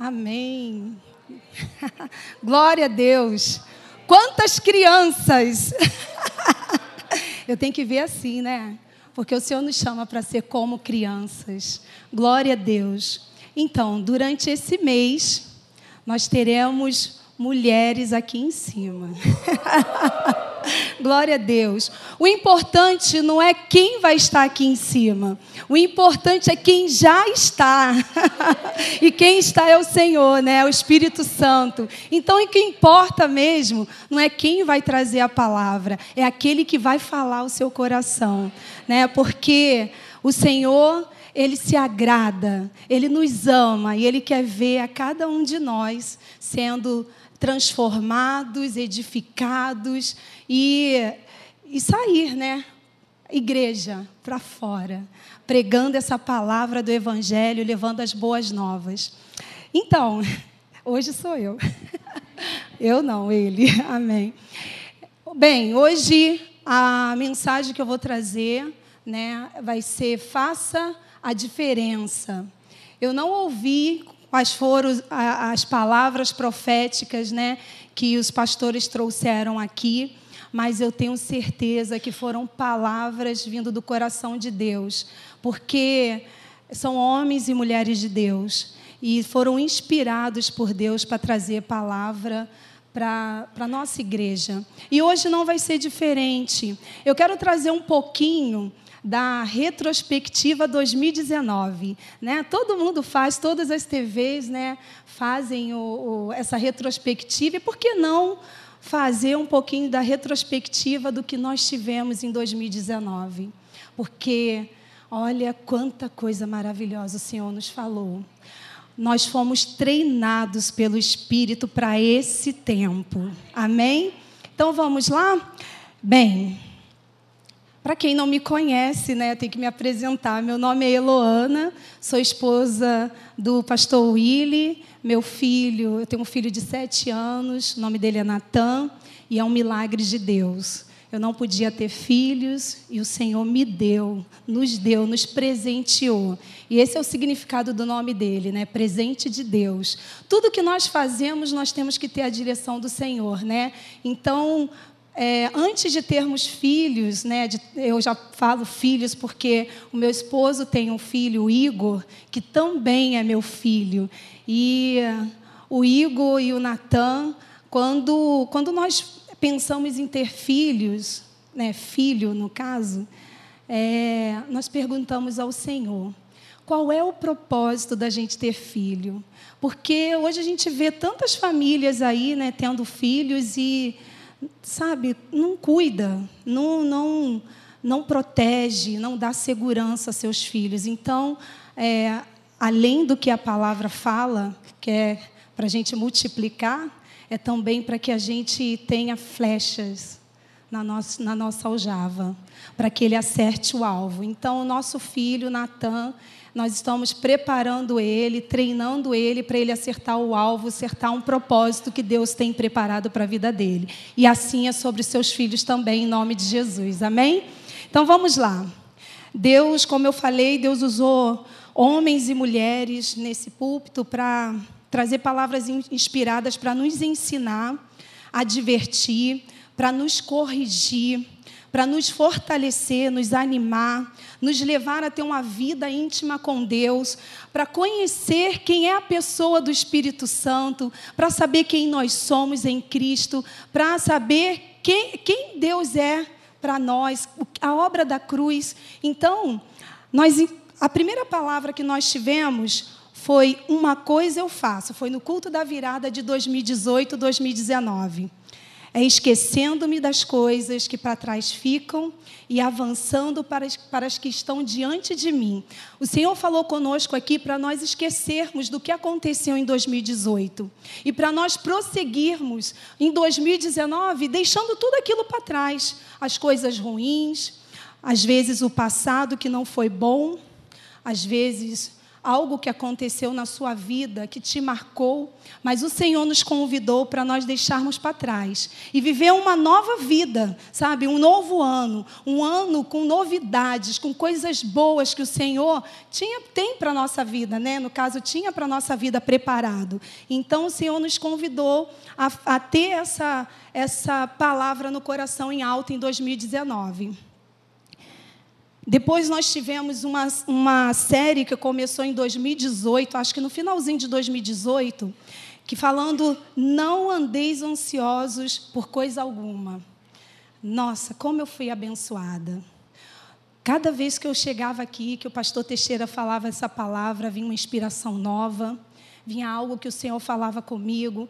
Amém. Glória a Deus. Quantas crianças! Eu tenho que ver assim, né? Porque o Senhor nos chama para ser como crianças. Glória a Deus. Então, durante esse mês, nós teremos mulheres aqui em cima. Glória a Deus. O importante não é quem vai estar aqui em cima. O importante é quem já está. e quem está é o Senhor, né? É o Espírito Santo. Então, o que importa mesmo não é quem vai trazer a palavra, é aquele que vai falar o seu coração, né? Porque o Senhor ele se agrada, ele nos ama e ele quer ver a cada um de nós sendo transformados, edificados e, e sair, né? Igreja para fora, pregando essa palavra do Evangelho, levando as boas novas. Então, hoje sou eu. Eu não, ele. Amém. Bem, hoje a mensagem que eu vou trazer, né, vai ser faça a diferença. Eu não ouvi quais foram as palavras proféticas né, que os pastores trouxeram aqui, mas eu tenho certeza que foram palavras vindo do coração de Deus, porque são homens e mulheres de Deus e foram inspirados por Deus para trazer palavra para a nossa igreja. E hoje não vai ser diferente. Eu quero trazer um pouquinho da retrospectiva 2019. Né? Todo mundo faz, todas as TVs né, fazem o, o, essa retrospectiva, e por que não fazer um pouquinho da retrospectiva do que nós tivemos em 2019? Porque, olha quanta coisa maravilhosa o Senhor nos falou. Nós fomos treinados pelo Espírito para esse tempo. Amém? Então vamos lá? Bem, para quem não me conhece, né, tenho que me apresentar. Meu nome é Eloana, sou esposa do pastor Willy. Meu filho, eu tenho um filho de sete anos, o nome dele é Natan, e é um milagre de Deus. Eu não podia ter filhos e o Senhor me deu, nos deu, nos presenteou. E esse é o significado do nome dele, né? Presente de Deus. Tudo que nós fazemos, nós temos que ter a direção do Senhor, né? Então, é, antes de termos filhos, né, de, eu já falo filhos porque o meu esposo tem um filho, o Igor, que também é meu filho. E o Igor e o Natan, quando, quando nós pensamos em ter filhos, né, filho no caso, é, nós perguntamos ao Senhor: qual é o propósito da gente ter filho? Porque hoje a gente vê tantas famílias aí, né, tendo filhos e sabe, não cuida, não, não, não protege, não dá segurança a seus filhos. Então, é, além do que a palavra fala, que é para a gente multiplicar, é também para que a gente tenha flechas na nossa, na nossa aljava, para que ele acerte o alvo. Então, o nosso filho, Natan, nós estamos preparando ele, treinando ele para ele acertar o alvo, acertar um propósito que Deus tem preparado para a vida dele. E assim é sobre seus filhos também, em nome de Jesus. Amém? Então vamos lá. Deus, como eu falei, Deus usou homens e mulheres nesse púlpito para trazer palavras inspiradas para nos ensinar, advertir, para nos corrigir para nos fortalecer, nos animar, nos levar a ter uma vida íntima com Deus, para conhecer quem é a pessoa do Espírito Santo, para saber quem nós somos em Cristo, para saber quem, quem Deus é para nós, a obra da cruz. Então, nós, a primeira palavra que nós tivemos foi uma coisa eu faço, foi no culto da virada de 2018, 2019 é esquecendo-me das coisas que para trás ficam e avançando para as, para as que estão diante de mim. O Senhor falou conosco aqui para nós esquecermos do que aconteceu em 2018 e para nós prosseguirmos em 2019, deixando tudo aquilo para trás, as coisas ruins, às vezes o passado que não foi bom, às vezes algo que aconteceu na sua vida que te marcou, mas o Senhor nos convidou para nós deixarmos para trás e viver uma nova vida, sabe? Um novo ano, um ano com novidades, com coisas boas que o Senhor tinha tem para nossa vida, né? No caso tinha para nossa vida preparado. Então o Senhor nos convidou a, a ter essa essa palavra no coração em alta em 2019. Depois nós tivemos uma, uma série que começou em 2018, acho que no finalzinho de 2018, que falando não andeis ansiosos por coisa alguma. Nossa, como eu fui abençoada. Cada vez que eu chegava aqui, que o pastor Teixeira falava essa palavra, vinha uma inspiração nova, vinha algo que o Senhor falava comigo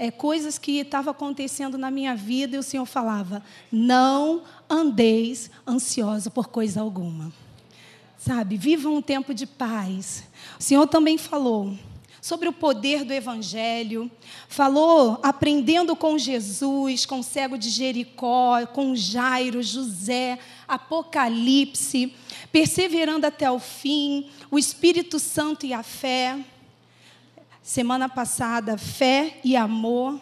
é, coisas que estavam acontecendo na minha vida e o Senhor falava: não andeis ansiosa por coisa alguma. Sabe, vivam um tempo de paz. O Senhor também falou sobre o poder do Evangelho, falou aprendendo com Jesus, com o cego de Jericó, com Jairo, José, Apocalipse, perseverando até o fim, o Espírito Santo e a fé. Semana passada, fé e amor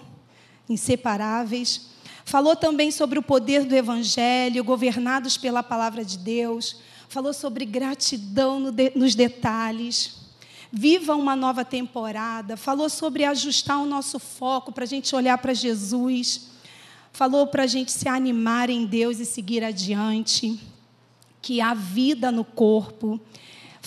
inseparáveis. Falou também sobre o poder do Evangelho, governados pela palavra de Deus. Falou sobre gratidão nos detalhes. Viva uma nova temporada. Falou sobre ajustar o nosso foco para a gente olhar para Jesus. Falou para a gente se animar em Deus e seguir adiante. Que há vida no corpo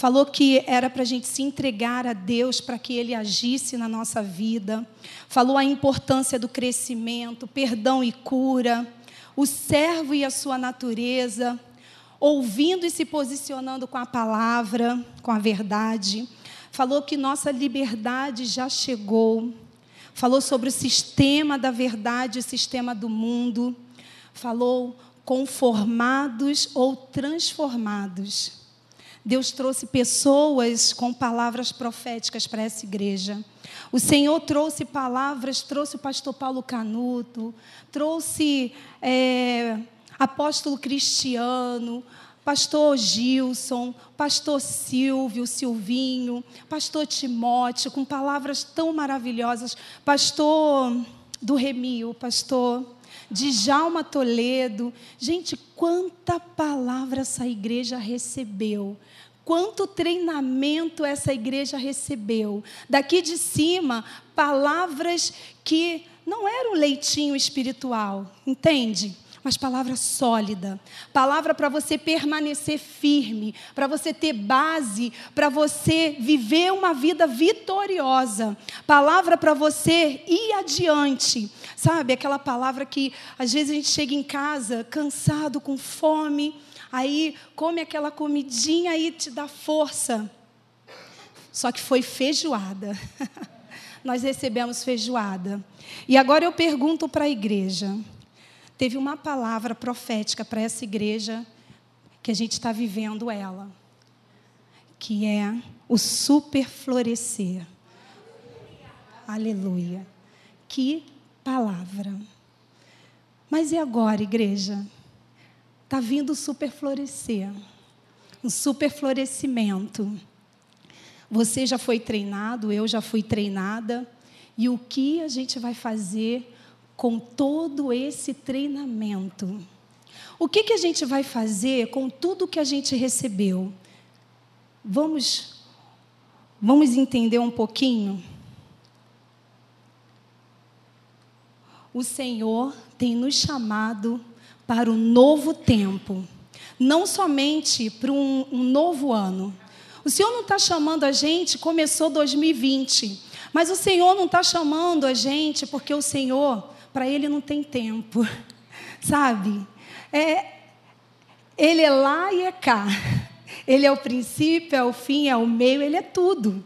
Falou que era para a gente se entregar a Deus para que Ele agisse na nossa vida. Falou a importância do crescimento, perdão e cura, o servo e a sua natureza, ouvindo e se posicionando com a palavra, com a verdade. Falou que nossa liberdade já chegou. Falou sobre o sistema da verdade, o sistema do mundo. Falou conformados ou transformados. Deus trouxe pessoas com palavras proféticas para essa igreja. O Senhor trouxe palavras, trouxe o pastor Paulo Canuto, trouxe é, apóstolo Cristiano, pastor Gilson, pastor Silvio, Silvinho, pastor Timóteo, com palavras tão maravilhosas, pastor do Remil, pastor Djalma Toledo. Gente, quanta palavra essa igreja recebeu quanto treinamento essa igreja recebeu. Daqui de cima, palavras que não eram leitinho espiritual, entende? Mas palavra sólida, palavra para você permanecer firme, para você ter base, para você viver uma vida vitoriosa, palavra para você ir adiante, sabe? Aquela palavra que às vezes a gente chega em casa cansado, com fome, aí come aquela comidinha e te dá força. Só que foi feijoada. Nós recebemos feijoada. E agora eu pergunto para a igreja: teve uma palavra profética para essa igreja que a gente está vivendo ela, que é o super florescer. Aleluia. Que palavra. Mas e agora, igreja? está vindo super florescer, um super florescimento. Você já foi treinado, eu já fui treinada, e o que a gente vai fazer com todo esse treinamento? O que, que a gente vai fazer com tudo que a gente recebeu? Vamos, vamos entender um pouquinho? O Senhor tem nos chamado para o novo tempo, não somente para um, um novo ano. O Senhor não está chamando a gente, começou 2020, mas o Senhor não está chamando a gente porque o Senhor, para Ele não tem tempo, sabe? É, ele é lá e é cá. Ele é o princípio, é o fim, é o meio, Ele é tudo.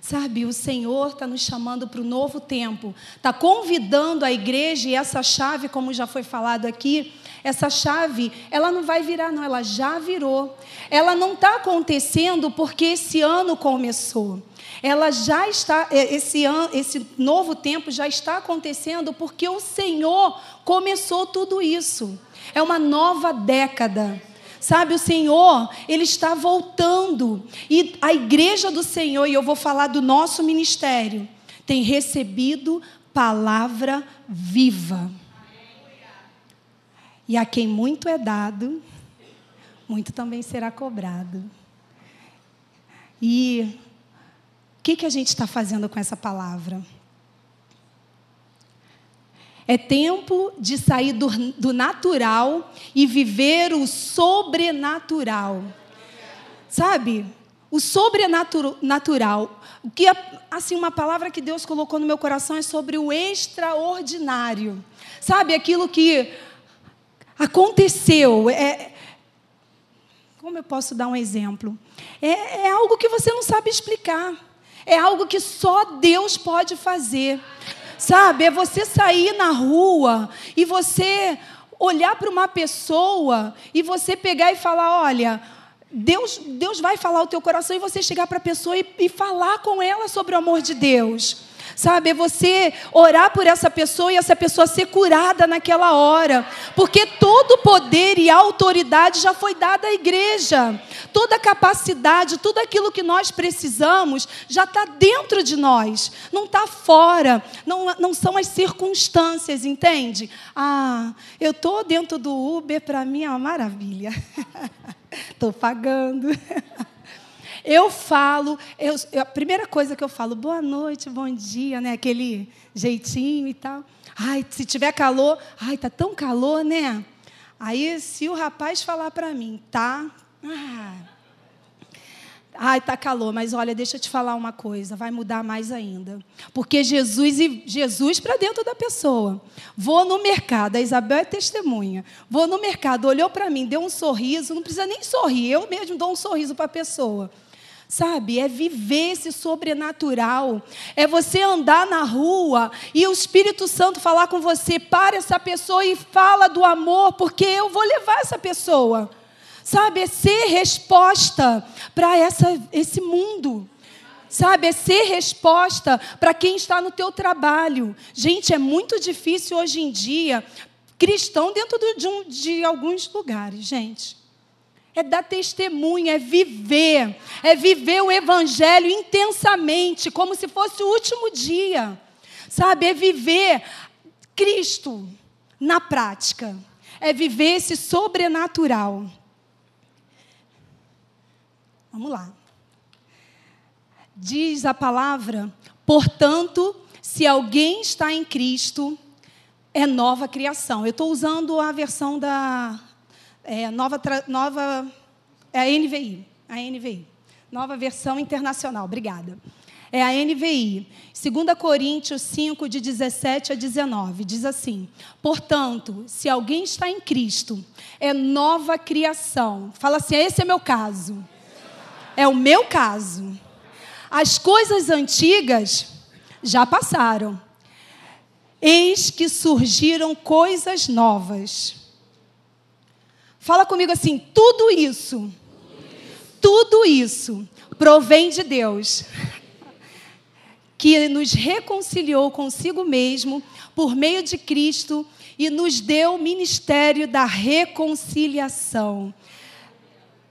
Sabe, o Senhor está nos chamando para o novo tempo, está convidando a igreja e essa chave, como já foi falado aqui, essa chave, ela não vai virar, não, ela já virou. Ela não está acontecendo porque esse ano começou. Ela já está, é, esse, ano, esse novo tempo já está acontecendo porque o Senhor começou tudo isso. É uma nova década. Sabe, o Senhor, Ele está voltando. E a igreja do Senhor, e eu vou falar do nosso ministério, tem recebido palavra viva. E a quem muito é dado, muito também será cobrado. E o que, que a gente está fazendo com essa palavra? É tempo de sair do, do natural e viver o sobrenatural. Sabe? O sobrenatural. O que assim uma palavra que Deus colocou no meu coração é sobre o extraordinário. Sabe aquilo que aconteceu, é, como eu posso dar um exemplo? É, é algo que você não sabe explicar. É algo que só Deus pode fazer. Sabe? É você sair na rua e você olhar para uma pessoa e você pegar e falar: olha. Deus, Deus vai falar o teu coração e você chegar para a pessoa e, e falar com ela sobre o amor de Deus. Sabe, é você orar por essa pessoa e essa pessoa ser curada naquela hora. Porque todo poder e autoridade já foi dada à igreja. Toda capacidade, tudo aquilo que nós precisamos já está dentro de nós. Não está fora. Não, não são as circunstâncias, entende? Ah, eu estou dentro do Uber, para mim é uma maravilha. Estou pagando. Eu falo, eu, a primeira coisa que eu falo, boa noite, bom dia, né? Aquele jeitinho e tal. Ai, se tiver calor, ai, tá tão calor, né? Aí, se o rapaz falar para mim, tá? Ah, ai, tá calor, mas olha, deixa eu te falar uma coisa, vai mudar mais ainda. Porque Jesus e Jesus para dentro da pessoa. Vou no mercado, a Isabel é testemunha. Vou no mercado, olhou para mim, deu um sorriso, não precisa nem sorrir, eu mesmo dou um sorriso para a pessoa. Sabe, é viver esse sobrenatural. É você andar na rua e o Espírito Santo falar com você, para essa pessoa e fala do amor, porque eu vou levar essa pessoa. Sabe, é ser resposta para esse mundo. Sabe, é ser resposta para quem está no teu trabalho. Gente, é muito difícil hoje em dia, cristão dentro de, um, de alguns lugares, gente. É dar testemunha, é viver, é viver o Evangelho intensamente, como se fosse o último dia. Sabe, é viver Cristo na prática, é viver esse sobrenatural. Vamos lá. Diz a palavra, portanto, se alguém está em Cristo, é nova criação. Eu estou usando a versão da é, nova, nova é a NVI, a NVI, nova versão internacional. Obrigada. É a NVI. 2 Coríntios 5, de 17 a 19, diz assim: Portanto, se alguém está em Cristo, é nova criação. Fala assim: esse é meu caso. É o meu caso. As coisas antigas já passaram. Eis que surgiram coisas novas. Fala comigo assim: tudo isso, tudo isso provém de Deus, que nos reconciliou consigo mesmo por meio de Cristo e nos deu o ministério da reconciliação.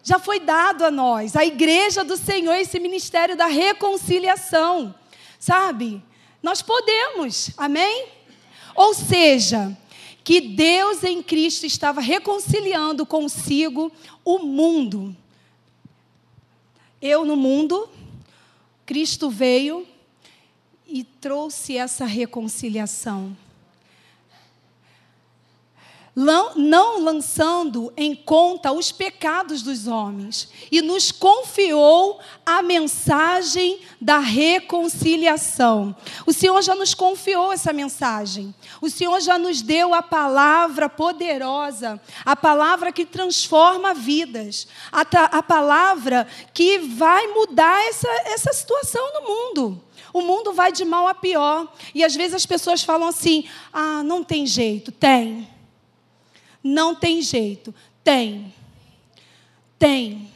Já foi dado a nós, a igreja do Senhor, esse ministério da reconciliação. Sabe? Nós podemos, amém? Ou seja, que Deus em Cristo estava reconciliando consigo o mundo. Eu no mundo, Cristo veio e trouxe essa reconciliação não lançando em conta os pecados dos homens, e nos confiou a mensagem da reconciliação. O Senhor já nos confiou essa mensagem. O Senhor já nos deu a palavra poderosa, a palavra que transforma vidas, a, a palavra que vai mudar essa, essa situação no mundo. O mundo vai de mal a pior. E às vezes as pessoas falam assim: ah, não tem jeito. Tem. Não tem jeito. Tem. Tem.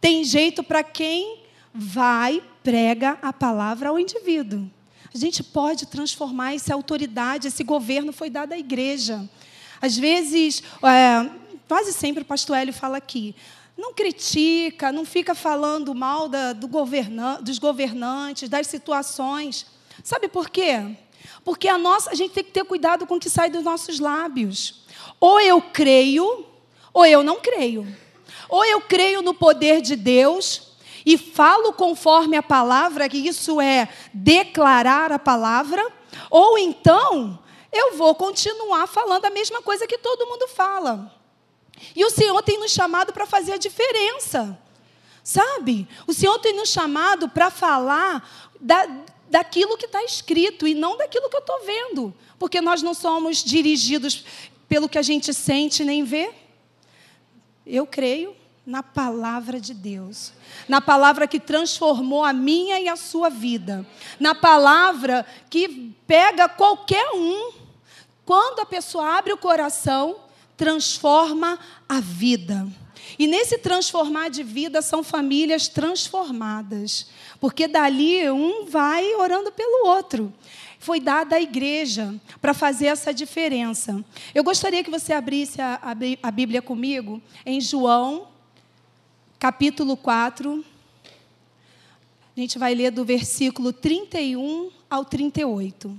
Tem jeito para quem vai, prega a palavra ao indivíduo. A gente pode transformar essa autoridade, esse governo foi dado à igreja. Às vezes, é, quase sempre o pastor Hélio fala aqui. Não critica, não fica falando mal da, do governa, dos governantes, das situações. Sabe por quê? Porque a nossa, a gente tem que ter cuidado com o que sai dos nossos lábios. Ou eu creio, ou eu não creio. Ou eu creio no poder de Deus e falo conforme a palavra, que isso é declarar a palavra, ou então eu vou continuar falando a mesma coisa que todo mundo fala. E o Senhor tem nos chamado para fazer a diferença. Sabe? O Senhor tem nos chamado para falar da, daquilo que está escrito e não daquilo que eu estou vendo. Porque nós não somos dirigidos pelo que a gente sente nem vê. Eu creio na palavra de Deus, na palavra que transformou a minha e a sua vida, na palavra que pega qualquer um. Quando a pessoa abre o coração, transforma a vida. E nesse transformar de vida são famílias transformadas, porque dali um vai orando pelo outro. Foi dada à igreja para fazer essa diferença. Eu gostaria que você abrisse a, a, Bíblia comigo em João, capítulo 4. A gente vai ler do versículo 31 ao 38.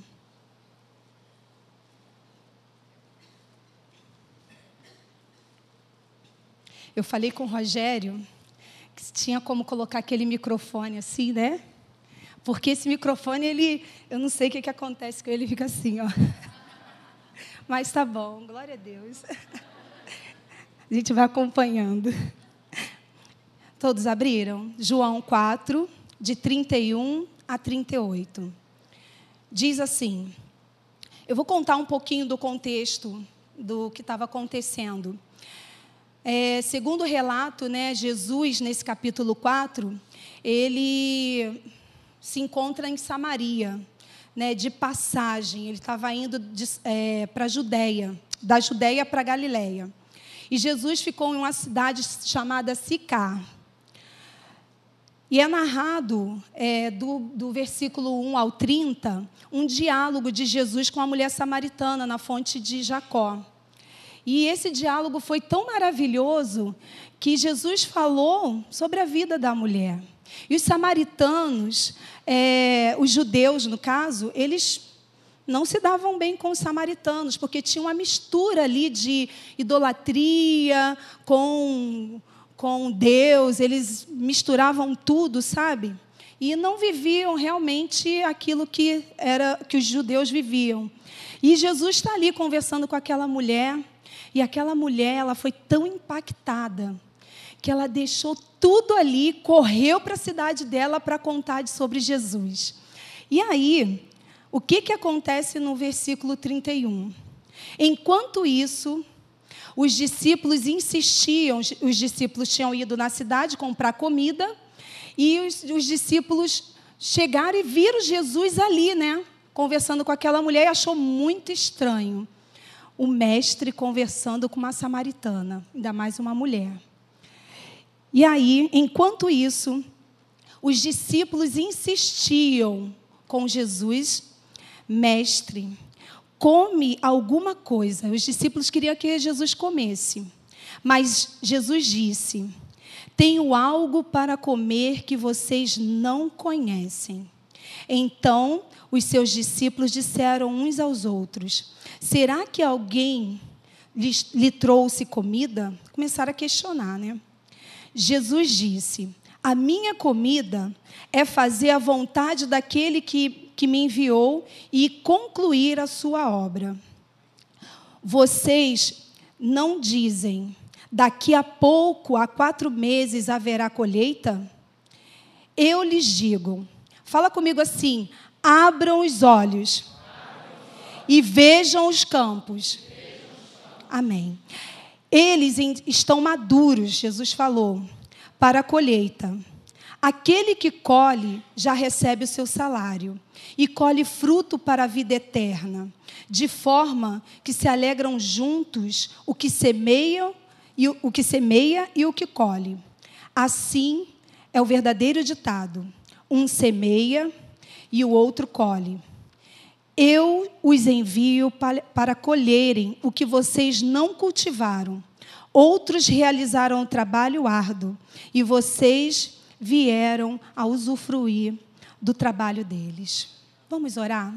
Eu falei com o Rogério que tinha como colocar aquele microfone assim, né? Porque esse microfone, ele, eu não sei o que, que acontece com ele, ele fica assim, ó. Mas tá bom, glória a Deus. A gente vai acompanhando. Todos abriram? João 4, de 31 a 38. Diz assim: Eu vou contar um pouquinho do contexto do que estava acontecendo. É, segundo o relato, né, Jesus, nesse capítulo 4, ele se encontra em Samaria, né, de passagem. Ele estava indo é, para a Judéia, da Judéia para Galiléia. E Jesus ficou em uma cidade chamada Sicar. E é narrado é, do, do versículo 1 ao 30 um diálogo de Jesus com a mulher samaritana na fonte de Jacó. E esse diálogo foi tão maravilhoso que Jesus falou sobre a vida da mulher. E os samaritanos, é, os judeus no caso, eles não se davam bem com os samaritanos, porque tinha uma mistura ali de idolatria com, com Deus, eles misturavam tudo, sabe? E não viviam realmente aquilo que era que os judeus viviam. E Jesus está ali conversando com aquela mulher. E aquela mulher, ela foi tão impactada que ela deixou tudo ali, correu para a cidade dela para contar sobre Jesus. E aí, o que, que acontece no versículo 31? Enquanto isso, os discípulos insistiam, os discípulos tinham ido na cidade comprar comida, e os, os discípulos chegaram e viram Jesus ali, né? Conversando com aquela mulher e achou muito estranho o mestre conversando com uma samaritana, ainda mais uma mulher. E aí, enquanto isso, os discípulos insistiam com Jesus, mestre, come alguma coisa. Os discípulos queriam que Jesus comesse. Mas Jesus disse: Tenho algo para comer que vocês não conhecem. Então, os seus discípulos disseram uns aos outros: Será que alguém lhe, lhe trouxe comida? Começaram a questionar, né? Jesus disse: A minha comida é fazer a vontade daquele que, que me enviou e concluir a sua obra. Vocês não dizem, daqui a pouco, há quatro meses, haverá colheita? Eu lhes digo, fala comigo assim: abram os olhos e vejam os campos. Amém. Eles estão maduros, Jesus falou, para a colheita. Aquele que colhe já recebe o seu salário e colhe fruto para a vida eterna, de forma que se alegram juntos o que semeia e o, que semeia e o que colhe. Assim é o verdadeiro ditado: um semeia e o outro colhe. Eu os envio para, colherem o que vocês não cultivaram. outros realizaram o trabalho árduo e vocês vieram a usufruir do trabalho deles. Vamos orar?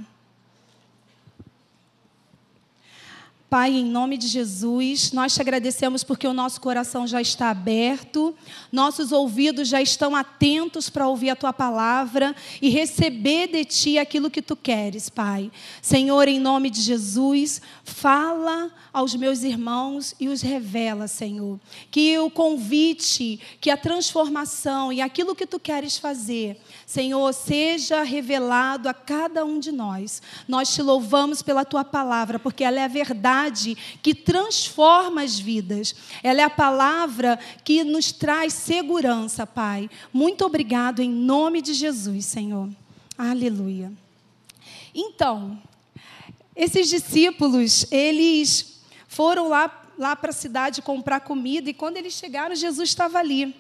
Pai, em nome de Jesus, nós te agradecemos porque o nosso coração já está aberto, nossos ouvidos já estão atentos para ouvir a tua palavra e receber de ti aquilo que tu queres, Pai. Senhor, em nome de Jesus, fala aos meus irmãos e os revela, Senhor. Que o convite, que a transformação e aquilo que tu queres fazer, Senhor, seja revelado a cada um de nós. Nós te louvamos pela tua palavra, porque ela é a verdade que transforma as vidas. Ela é a palavra que nos traz segurança, Pai. Muito obrigado em nome de Jesus, Senhor. Aleluia. Então, esses discípulos, eles foram lá, lá para a cidade comprar comida e quando eles chegaram, Jesus estava ali,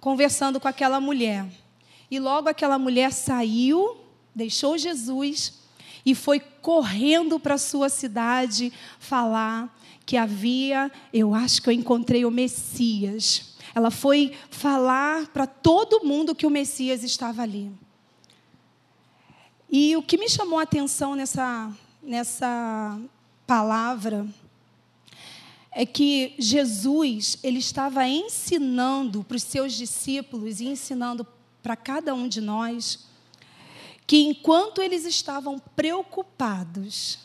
conversando com aquela mulher. E logo aquela mulher saiu, deixou Jesus e foi correndo para a sua cidade falar que havia, eu acho que eu encontrei o Messias. Ela foi falar para todo mundo que o Messias estava ali. E o que me chamou a atenção nessa, nessa palavra é que Jesus ele estava ensinando para os seus discípulos e ensinando para cada um de nós que enquanto eles estavam preocupados,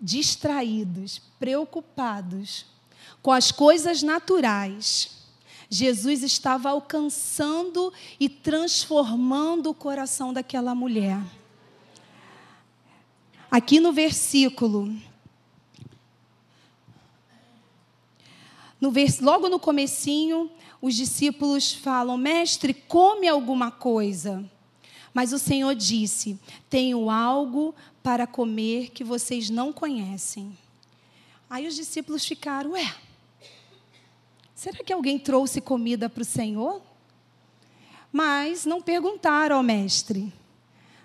distraídos, preocupados com as coisas naturais, Jesus estava alcançando e transformando o coração daquela mulher. Aqui no versículo no vers, logo no comecinho, os discípulos falam: Mestre, come alguma coisa. Mas o Senhor disse: Tenho algo para comer que vocês não conhecem. Aí os discípulos ficaram: Ué, será que alguém trouxe comida para o Senhor? Mas não perguntaram ao mestre.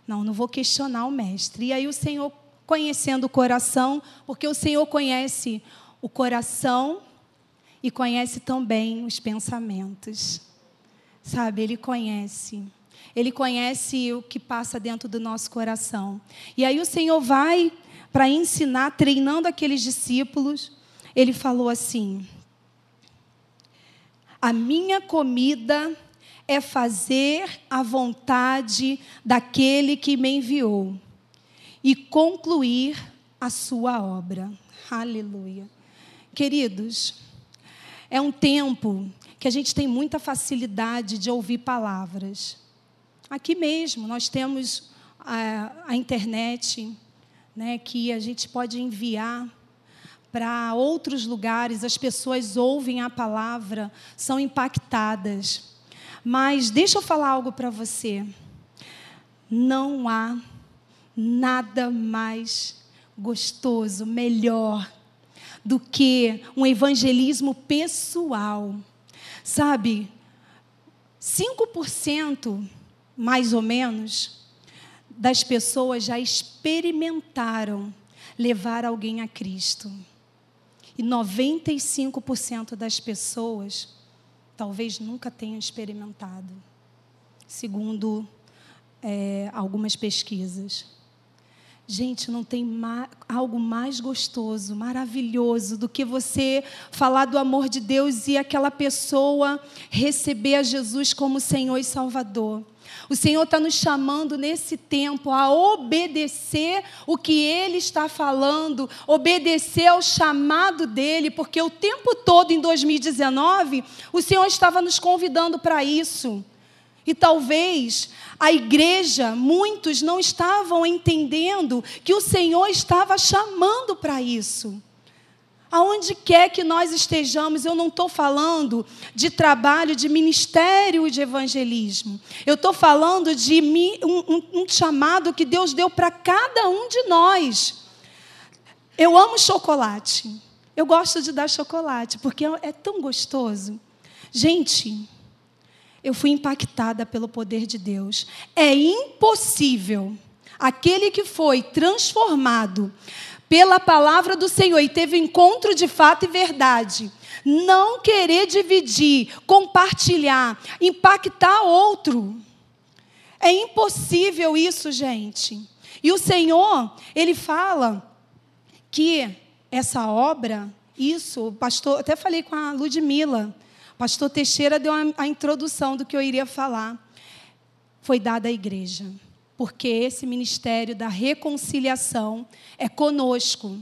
Não, não vou questionar o mestre. E aí o Senhor, conhecendo o coração, porque o Senhor conhece o coração e conhece também os pensamentos. Sabe, ele conhece. Ele conhece o que passa dentro do nosso coração. E aí o Senhor vai para ensinar, treinando aqueles discípulos. Ele falou assim: A minha comida é fazer a vontade daquele que me enviou e concluir a sua obra. Aleluia. Queridos, é um tempo que a gente tem muita facilidade de ouvir palavras. Aqui mesmo, nós temos a, a internet, né, que a gente pode enviar para outros lugares, as pessoas ouvem a palavra, são impactadas. Mas deixa eu falar algo para você. Não há nada mais gostoso, melhor do que um evangelismo pessoal. Sabe, 5% mais ou menos das pessoas já experimentaram levar alguém a Cristo. E 95% das pessoas talvez nunca tenham experimentado, segundo é, algumas pesquisas. Gente, não tem algo mais gostoso, maravilhoso do que você falar do amor de Deus e aquela pessoa receber a Jesus como Senhor e Salvador. O Senhor está nos chamando nesse tempo a obedecer o que Ele está falando, obedecer ao chamado dele, porque o tempo todo em 2019 o Senhor estava nos convidando para isso. E talvez a igreja, muitos não estavam entendendo que o Senhor estava chamando para isso. Aonde quer que nós estejamos, eu não estou falando de trabalho, de ministério de evangelismo. Eu estou falando de um, um, um chamado que Deus deu para cada um de nós. Eu amo chocolate. Eu gosto de dar chocolate, porque é tão gostoso. Gente, eu fui impactada pelo poder de Deus. É impossível aquele que foi transformado pela palavra do Senhor e teve encontro de fato e verdade. Não querer dividir, compartilhar, impactar outro. É impossível isso, gente. E o Senhor, ele fala que essa obra, isso, o pastor, até falei com a Ludmila, pastor Teixeira deu a, a introdução do que eu iria falar. Foi dada à igreja porque esse ministério da reconciliação é conosco.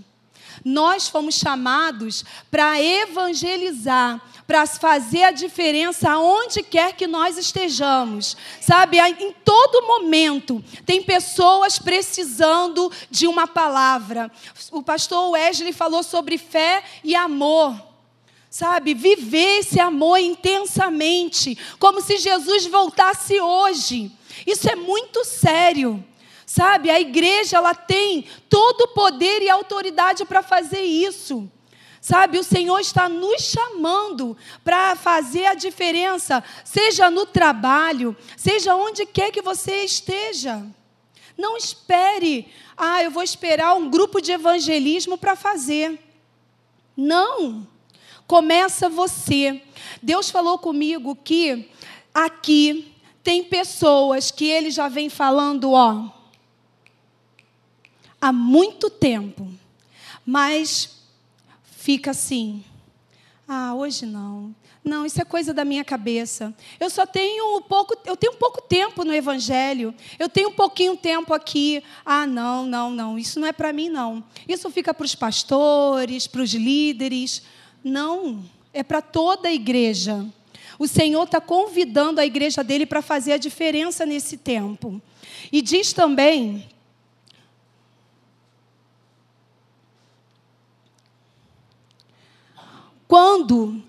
Nós fomos chamados para evangelizar, para fazer a diferença aonde quer que nós estejamos. Sabe, em todo momento tem pessoas precisando de uma palavra. O pastor Wesley falou sobre fé e amor. Sabe, viver esse amor intensamente, como se Jesus voltasse hoje. Isso é muito sério. Sabe, a igreja ela tem todo o poder e autoridade para fazer isso. Sabe, o Senhor está nos chamando para fazer a diferença, seja no trabalho, seja onde quer que você esteja. Não espere, ah, eu vou esperar um grupo de evangelismo para fazer. Não. Começa você. Deus falou comigo que aqui tem pessoas que ele já vem falando, ó, há muito tempo, mas fica assim: ah, hoje não. Não, isso é coisa da minha cabeça. Eu só tenho pouco, eu tenho pouco tempo no evangelho. Eu tenho um pouquinho tempo aqui. Ah, não, não, não, isso não é para mim não. Isso fica para os pastores, para os líderes. Não, é para toda a igreja. O Senhor está convidando a igreja dele para fazer a diferença nesse tempo. E diz também. Quando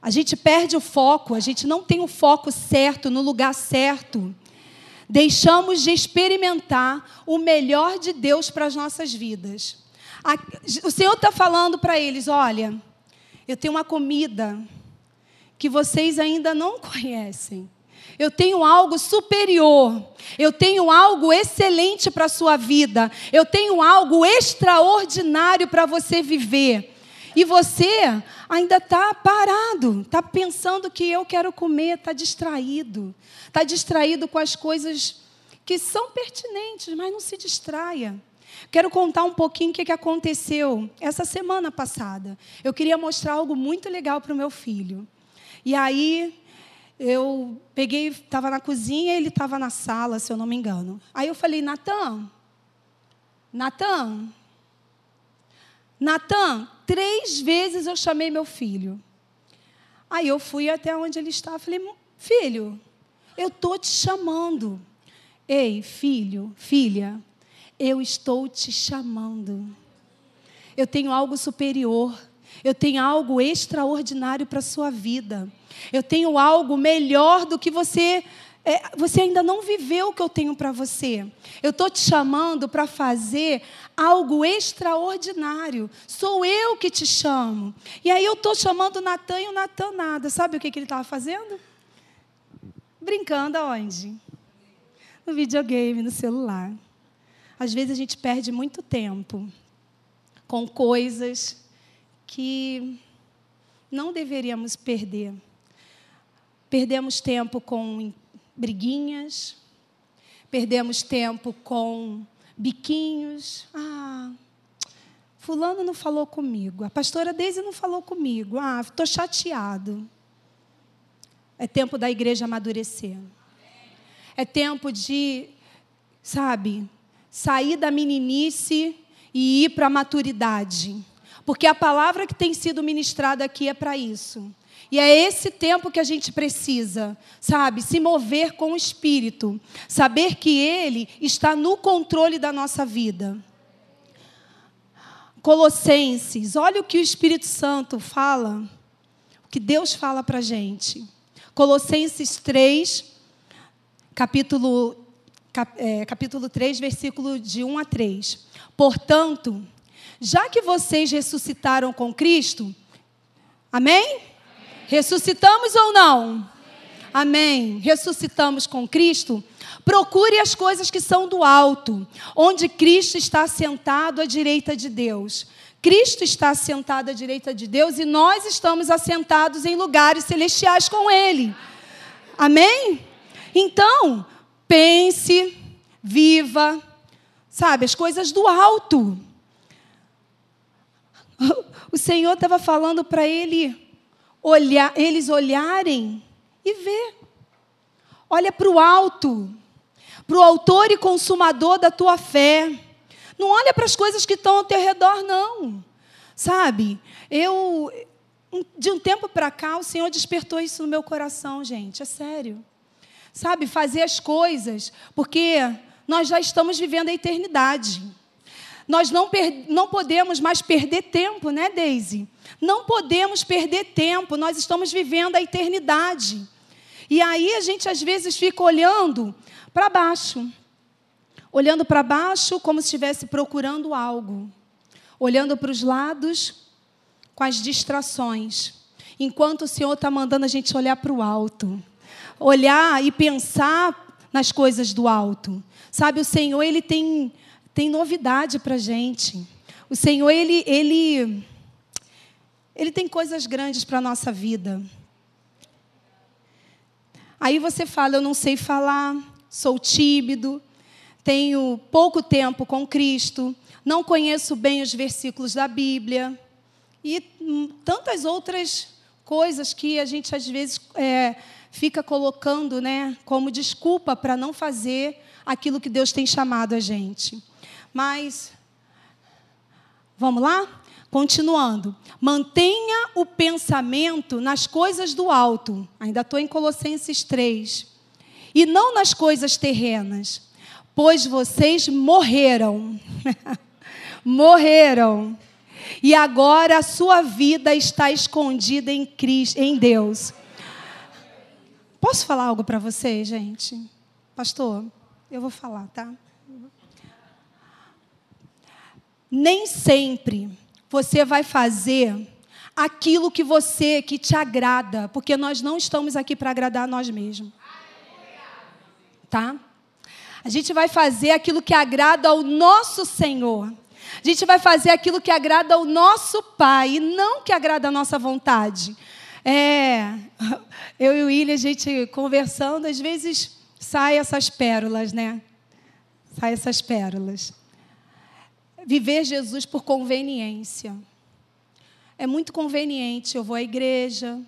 a gente perde o foco, a gente não tem o foco certo, no lugar certo, deixamos de experimentar o melhor de Deus para as nossas vidas. O Senhor está falando para eles: olha, eu tenho uma comida que vocês ainda não conhecem. Eu tenho algo superior. Eu tenho algo excelente para a sua vida. Eu tenho algo extraordinário para você viver. E você ainda está parado, está pensando que eu quero comer, está distraído. Está distraído com as coisas que são pertinentes, mas não se distraia. Quero contar um pouquinho o que aconteceu essa semana passada. Eu queria mostrar algo muito legal para o meu filho. E aí eu peguei, estava na cozinha, ele estava na sala, se eu não me engano. Aí eu falei, Natan, Natan, Natan, três vezes eu chamei meu filho. Aí eu fui até onde ele estava, falei, filho, eu estou te chamando. Ei, filho, filha, eu estou te chamando. Eu tenho algo superior eu tenho algo extraordinário para a sua vida. Eu tenho algo melhor do que você. É, você ainda não viveu o que eu tenho para você. Eu estou te chamando para fazer algo extraordinário. Sou eu que te chamo. E aí eu estou chamando o Natan e o Natan nada. Sabe o que, que ele estava fazendo? Brincando aonde? No videogame, no celular. Às vezes a gente perde muito tempo com coisas que não deveríamos perder. Perdemos tempo com briguinhas, perdemos tempo com biquinhos. Ah, fulano não falou comigo, a pastora Deise não falou comigo. Ah, estou chateado. É tempo da igreja amadurecer. É tempo de, sabe, sair da meninice e ir para a maturidade. Porque a palavra que tem sido ministrada aqui é para isso. E é esse tempo que a gente precisa, sabe? Se mover com o Espírito. Saber que Ele está no controle da nossa vida. Colossenses, olha o que o Espírito Santo fala, o que Deus fala para a gente. Colossenses 3, capítulo, cap, é, capítulo 3, versículo de 1 a 3. Portanto, já que vocês ressuscitaram com Cristo, amém? amém. Ressuscitamos ou não? Amém. Amém. Ressuscitamos com Cristo. Procure as coisas que são do alto, onde Cristo está sentado à direita de Deus. Cristo está assentado à direita de Deus e nós estamos assentados em lugares celestiais com Ele. Amém? Então, pense, viva, sabe, as coisas do alto. O Senhor estava falando para ele olhar, eles olharem e ver. Olha para o alto, para o autor e consumador da tua fé. Não olha para as coisas que estão ao teu redor, não. Sabe? Eu, de um tempo para cá, o Senhor despertou isso no meu coração, gente. É sério. Sabe? Fazer as coisas, porque nós já estamos vivendo a eternidade. Nós não, não podemos mais perder tempo, né, Daisy? Não podemos perder tempo, nós estamos vivendo a eternidade. E aí a gente às vezes fica olhando para baixo. Olhando para baixo como se estivesse procurando algo. Olhando para os lados com as distrações. Enquanto o Senhor está mandando a gente olhar para o alto. Olhar e pensar nas coisas do alto. Sabe, o Senhor, Ele tem tem novidade para gente. O Senhor, Ele, Ele, Ele tem coisas grandes para a nossa vida. Aí você fala, eu não sei falar, sou tímido, tenho pouco tempo com Cristo, não conheço bem os versículos da Bíblia e tantas outras coisas que a gente às vezes é, fica colocando, né, como desculpa para não fazer aquilo que Deus tem chamado a gente. Mas, vamos lá? Continuando. Mantenha o pensamento nas coisas do alto. Ainda estou em Colossenses 3. E não nas coisas terrenas. Pois vocês morreram. morreram. E agora a sua vida está escondida em Cristo, em Deus. Posso falar algo para vocês, gente? Pastor, eu vou falar, tá? Nem sempre você vai fazer aquilo que você, que te agrada, porque nós não estamos aqui para agradar a nós mesmos. Tá? A gente vai fazer aquilo que agrada ao nosso Senhor. A gente vai fazer aquilo que agrada ao nosso Pai e não que agrada a nossa vontade. É, eu e o William, a gente conversando, às vezes sai essas pérolas, né? Sai essas pérolas viver Jesus por conveniência. É muito conveniente. Eu vou à igreja.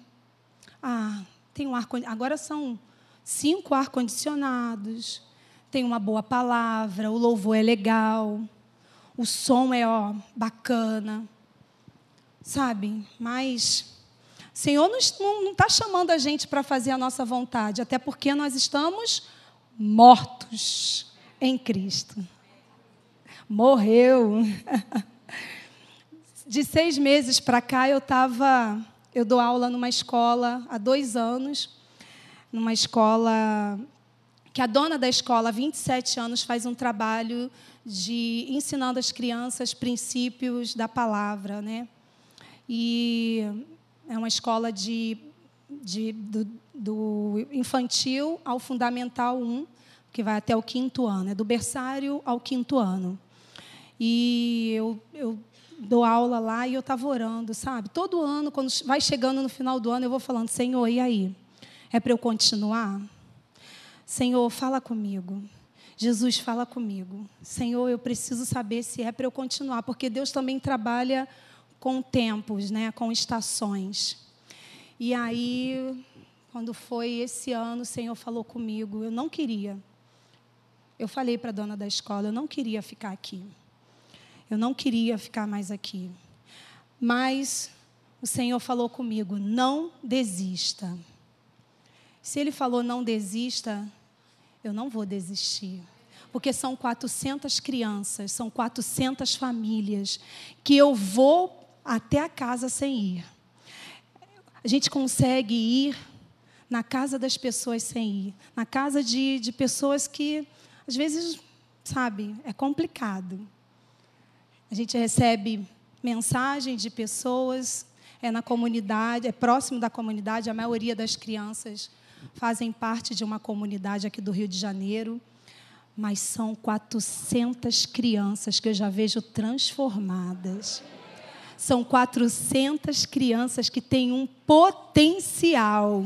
Ah, tem um ar Agora são cinco ar-condicionados. Tem uma boa palavra. O louvor é legal. O som é ó, bacana. Sabe? Mas Senhor não está chamando a gente para fazer a nossa vontade, até porque nós estamos mortos em Cristo morreu. De seis meses para cá, eu estava. Eu dou aula numa escola há dois anos, numa escola que a dona da escola, há 27 anos, faz um trabalho de ensinando as crianças princípios da palavra, né? E é uma escola de, de do, do, infantil ao fundamental 1, que vai até o quinto ano, é do berçário ao quinto ano. E eu, eu dou aula lá e eu estava orando, sabe? Todo ano, quando vai chegando no final do ano, eu vou falando: Senhor, e aí? É para eu continuar? Senhor, fala comigo. Jesus, fala comigo. Senhor, eu preciso saber se é para eu continuar, porque Deus também trabalha com tempos, né? com estações. E aí, quando foi esse ano, o Senhor falou comigo. Eu não queria. Eu falei para a dona da escola: eu não queria ficar aqui. Eu não queria ficar mais aqui. Mas o Senhor falou comigo: não desista. Se Ele falou não desista, eu não vou desistir. Porque são 400 crianças, são 400 famílias que eu vou até a casa sem ir. A gente consegue ir na casa das pessoas sem ir, na casa de, de pessoas que, às vezes, sabe, é complicado. A gente recebe mensagem de pessoas, é na comunidade, é próximo da comunidade, a maioria das crianças fazem parte de uma comunidade aqui do Rio de Janeiro, mas são 400 crianças que eu já vejo transformadas. São 400 crianças que têm um potencial.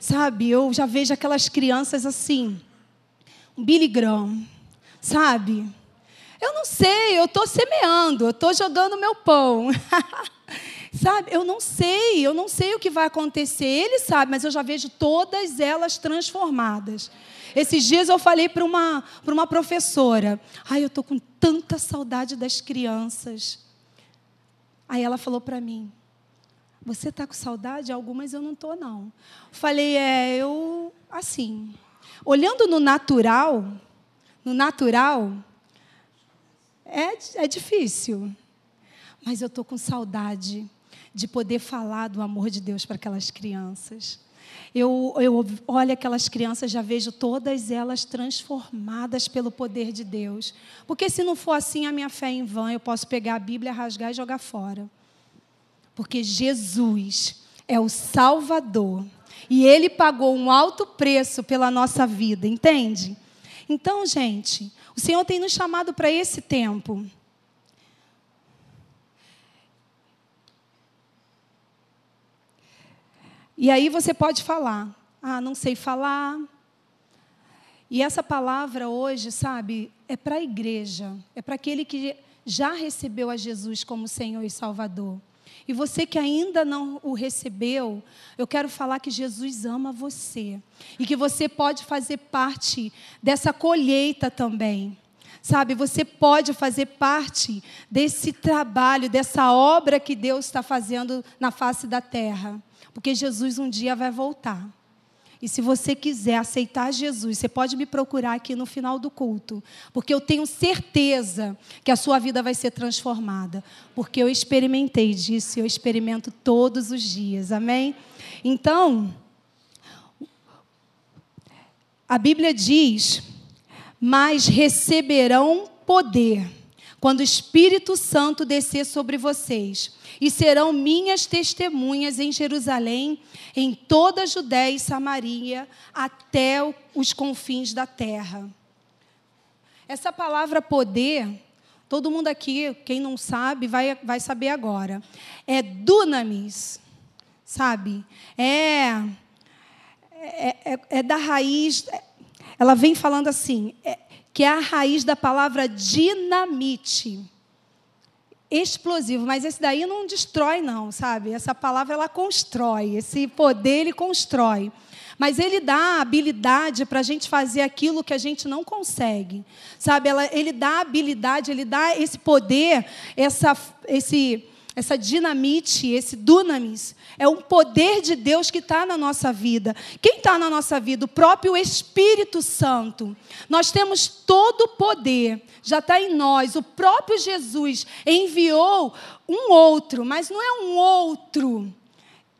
Sabe, eu já vejo aquelas crianças assim, um Graham, sabe? Eu não sei, eu estou semeando, eu estou jogando meu pão. sabe, eu não sei, eu não sei o que vai acontecer. Ele sabe, mas eu já vejo todas elas transformadas. Esses dias eu falei para uma, uma professora: ai, eu estou com tanta saudade das crianças. Aí ela falou para mim: Você está com saudade? Algumas eu não estou, não. Falei: É, eu, assim, olhando no natural, no natural, é, é difícil. Mas eu estou com saudade de poder falar do amor de Deus para aquelas crianças. Eu, eu olho aquelas crianças, já vejo todas elas transformadas pelo poder de Deus. Porque se não for assim, a minha fé é em vão. Eu posso pegar a Bíblia, rasgar e jogar fora. Porque Jesus é o Salvador. E Ele pagou um alto preço pela nossa vida, entende? Então, gente, o Senhor tem nos chamado para esse tempo. E aí você pode falar: ah, não sei falar. E essa palavra hoje, sabe, é para a igreja, é para aquele que já recebeu a Jesus como Senhor e Salvador. E você que ainda não o recebeu, eu quero falar que Jesus ama você e que você pode fazer parte dessa colheita também. Sabe, você pode fazer parte desse trabalho, dessa obra que Deus está fazendo na face da terra. Porque Jesus um dia vai voltar. E se você quiser aceitar Jesus, você pode me procurar aqui no final do culto, porque eu tenho certeza que a sua vida vai ser transformada, porque eu experimentei disso, eu experimento todos os dias. Amém? Então, a Bíblia diz: "Mas receberão poder quando o Espírito Santo descer sobre vocês, e serão minhas testemunhas em Jerusalém, em toda a Judéia e Samaria, até os confins da terra. Essa palavra poder, todo mundo aqui, quem não sabe, vai, vai saber agora. É dunamis, sabe? É, é, é, é da raiz. Ela vem falando assim: é, que é a raiz da palavra dinamite. Explosivo, mas esse daí não destrói, não, sabe? Essa palavra ela constrói, esse poder ele constrói. Mas ele dá habilidade para a gente fazer aquilo que a gente não consegue, sabe? Ela, ele dá habilidade, ele dá esse poder, essa, esse essa dinamite, esse dunamis, é um poder de Deus que está na nossa vida. Quem está na nossa vida? O próprio Espírito Santo. Nós temos todo o poder, já está em nós. O próprio Jesus enviou um outro, mas não é um outro.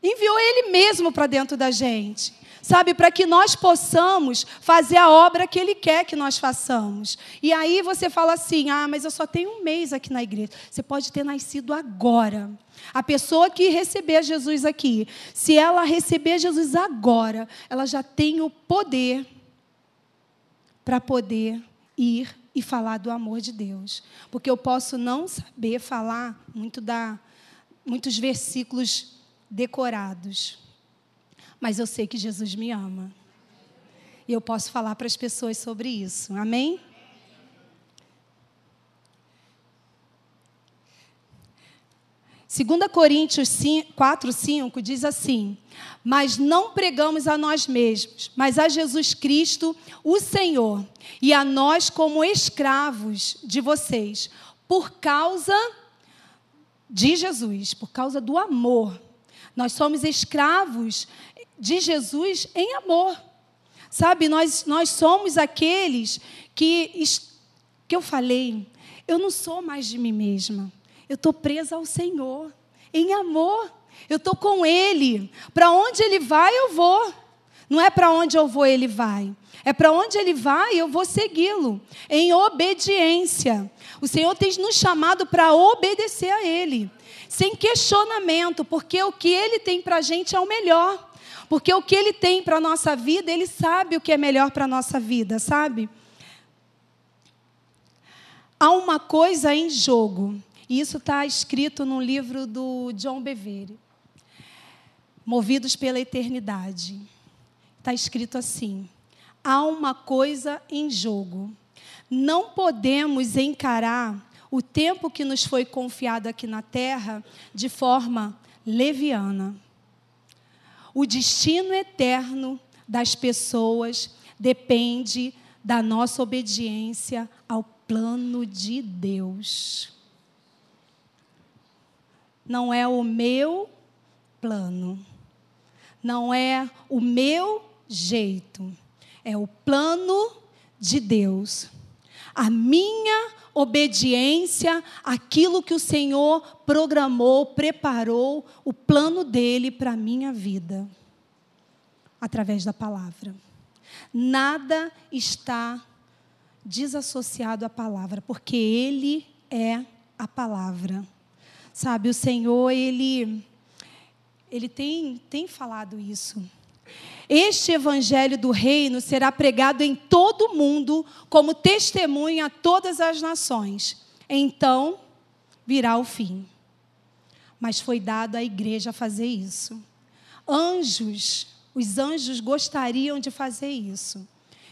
Enviou Ele mesmo para dentro da gente sabe, para que nós possamos fazer a obra que Ele quer que nós façamos. E aí você fala assim: ah, mas eu só tenho um mês aqui na igreja. Você pode ter nascido agora. A pessoa que receber Jesus aqui, se ela receber Jesus agora, ela já tem o poder para poder ir e falar do amor de Deus. Porque eu posso não saber falar muito da, muitos versículos decorados mas eu sei que Jesus me ama. E eu posso falar para as pessoas sobre isso. Amém? Segunda Coríntios 4, 5 diz assim: Mas não pregamos a nós mesmos, mas a Jesus Cristo, o Senhor, e a nós como escravos de vocês, por causa de Jesus, por causa do amor. Nós somos escravos de Jesus em amor. Sabe, nós, nós somos aqueles que, que eu falei, eu não sou mais de mim mesma. Eu estou presa ao Senhor, em amor. Eu estou com Ele. Para onde Ele vai, eu vou. Não é para onde eu vou, Ele vai. É para onde Ele vai, eu vou segui-lo. Em obediência. O Senhor tem nos chamado para obedecer a Ele. Sem questionamento, porque o que Ele tem para a gente é o melhor. Porque o que Ele tem para a nossa vida, Ele sabe o que é melhor para a nossa vida, sabe? Há uma coisa em jogo, e isso está escrito no livro do John Bevere, Movidos pela Eternidade. Está escrito assim: há uma coisa em jogo. Não podemos encarar o tempo que nos foi confiado aqui na terra de forma leviana. O destino eterno das pessoas depende da nossa obediência ao plano de Deus. Não é o meu plano, não é o meu jeito, é o plano de Deus. A minha obediência àquilo que o Senhor programou, preparou, o plano dele para a minha vida, através da palavra. Nada está desassociado à palavra, porque ele é a palavra. Sabe, o Senhor, ele ele tem tem falado isso. Este evangelho do reino será pregado em todo o mundo como testemunha a todas as nações. Então virá o fim. Mas foi dado à igreja fazer isso. Anjos, os anjos gostariam de fazer isso.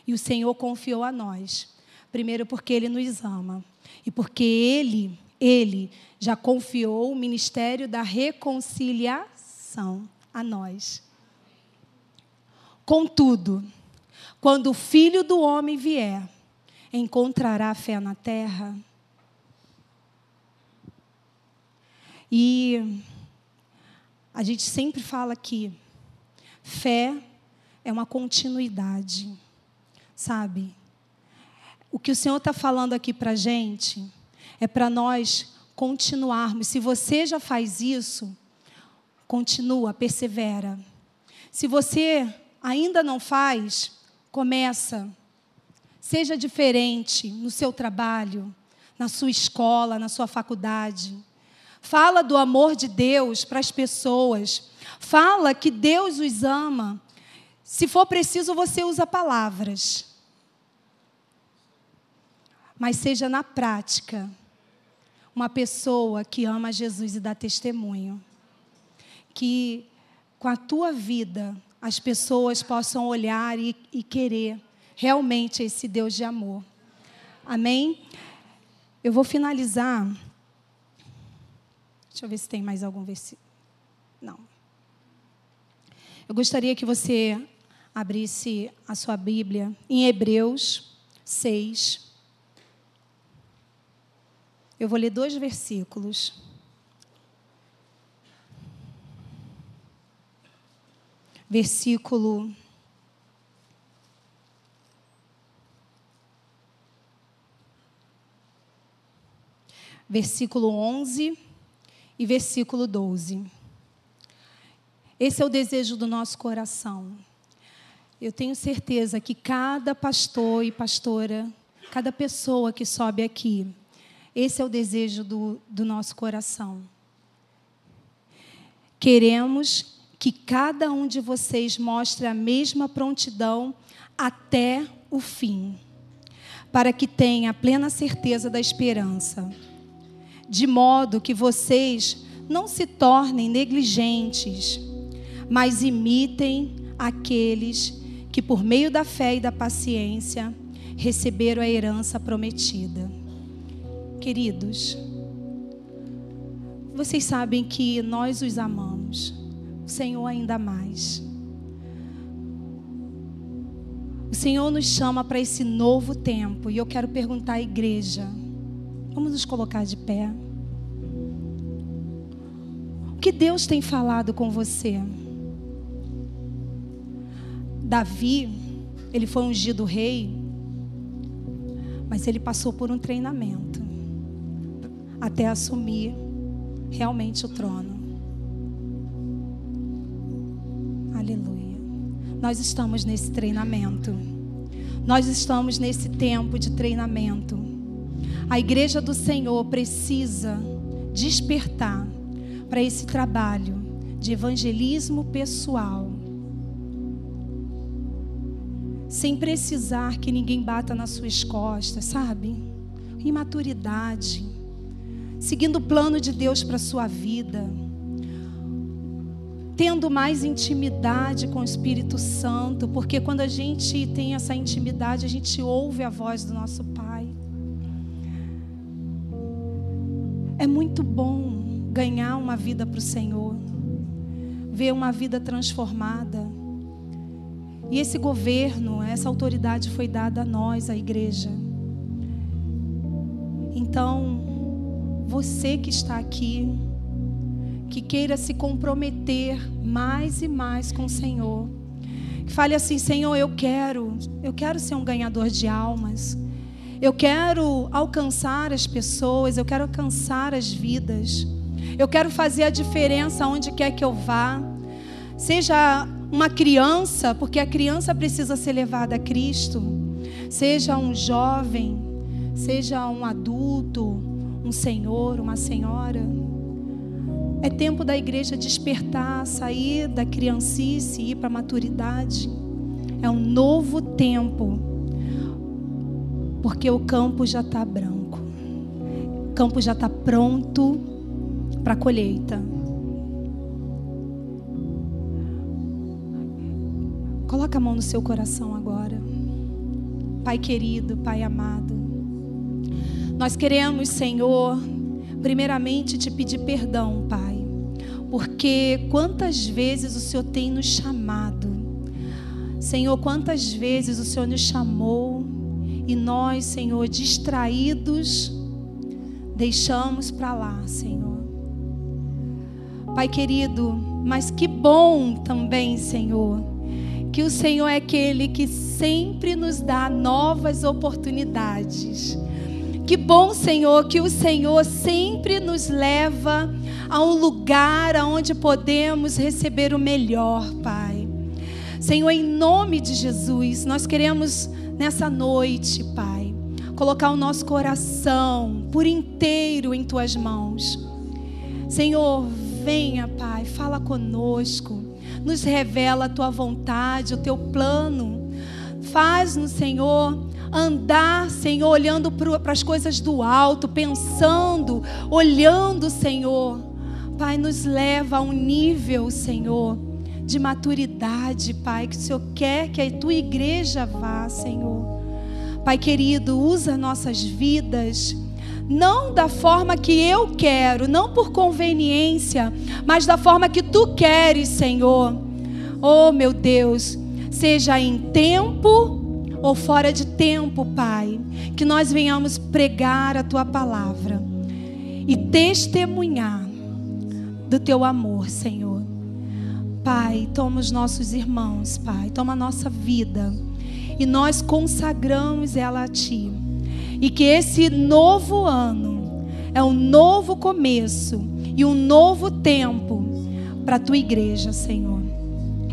E o Senhor confiou a nós. Primeiro porque ele nos ama e porque ele, ele já confiou o ministério da reconciliação a nós. Contudo, quando o filho do homem vier, encontrará fé na terra? E a gente sempre fala que fé é uma continuidade, sabe? O que o Senhor está falando aqui para a gente é para nós continuarmos. Se você já faz isso, continua, persevera. Se você ainda não faz, começa. Seja diferente no seu trabalho, na sua escola, na sua faculdade. Fala do amor de Deus para as pessoas. Fala que Deus os ama. Se for preciso, você usa palavras. Mas seja na prática uma pessoa que ama Jesus e dá testemunho. Que com a tua vida as pessoas possam olhar e, e querer realmente esse Deus de amor. Amém? Eu vou finalizar. Deixa eu ver se tem mais algum versículo. Não. Eu gostaria que você abrisse a sua Bíblia em Hebreus 6. Eu vou ler dois versículos. Versículo versículo 11 e versículo 12. Esse é o desejo do nosso coração. Eu tenho certeza que cada pastor e pastora, cada pessoa que sobe aqui, esse é o desejo do, do nosso coração. Queremos que cada um de vocês mostre a mesma prontidão até o fim, para que tenha plena certeza da esperança, de modo que vocês não se tornem negligentes, mas imitem aqueles que, por meio da fé e da paciência, receberam a herança prometida. Queridos, vocês sabem que nós os amamos. Senhor ainda mais. O Senhor nos chama para esse novo tempo e eu quero perguntar à igreja: vamos nos colocar de pé? O que Deus tem falado com você? Davi, ele foi ungido rei, mas ele passou por um treinamento até assumir realmente o trono. Aleluia. Nós estamos nesse treinamento. Nós estamos nesse tempo de treinamento. A igreja do Senhor precisa despertar para esse trabalho de evangelismo pessoal. sem precisar que ninguém bata nas suas costas, sabe? Imaturidade, seguindo o plano de Deus para sua vida, tendo mais intimidade com o Espírito Santo, porque quando a gente tem essa intimidade, a gente ouve a voz do nosso Pai. É muito bom ganhar uma vida para o Senhor, ver uma vida transformada. E esse governo, essa autoridade foi dada a nós, a igreja. Então, você que está aqui, que queira se comprometer mais e mais com o Senhor, que fale assim: Senhor, eu quero, eu quero ser um ganhador de almas. Eu quero alcançar as pessoas, eu quero alcançar as vidas. Eu quero fazer a diferença onde quer que eu vá. Seja uma criança, porque a criança precisa ser levada a Cristo. Seja um jovem, seja um adulto, um senhor, uma senhora. É tempo da igreja despertar, sair da criancice e ir para a maturidade. É um novo tempo porque o campo já está branco, o campo já está pronto para a colheita. Coloca a mão no seu coração agora. Pai querido, Pai amado. Nós queremos, Senhor, primeiramente te pedir perdão, Pai. Porque quantas vezes o Senhor tem nos chamado. Senhor, quantas vezes o Senhor nos chamou e nós, Senhor, distraídos, deixamos para lá, Senhor. Pai querido, mas que bom também, Senhor, que o Senhor é aquele que sempre nos dá novas oportunidades. Que bom, Senhor, que o Senhor sempre nos leva a um lugar onde podemos receber o melhor, Pai. Senhor, em nome de Jesus, nós queremos nessa noite, Pai, colocar o nosso coração por inteiro em tuas mãos. Senhor, venha, Pai, fala conosco, nos revela a tua vontade, o teu plano. Faz-nos, Senhor, andar, Senhor, olhando para as coisas do alto, pensando, olhando, Senhor. Pai, nos leva a um nível, Senhor de maturidade, Pai, que o Senhor quer que a tua igreja vá, Senhor. Pai querido, usa nossas vidas, não da forma que eu quero, não por conveniência, mas da forma que tu queres, Senhor. Oh, meu Deus, seja em tempo ou fora de tempo, Pai, que nós venhamos pregar a tua palavra e testemunhar do teu amor, Senhor. Pai, toma os nossos irmãos, Pai, toma a nossa vida e nós consagramos ela a Ti. E que esse novo ano é um novo começo e um novo tempo para a Tua igreja, Senhor.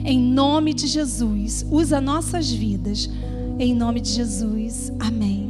Em nome de Jesus, usa nossas vidas. Em nome de Jesus, amém.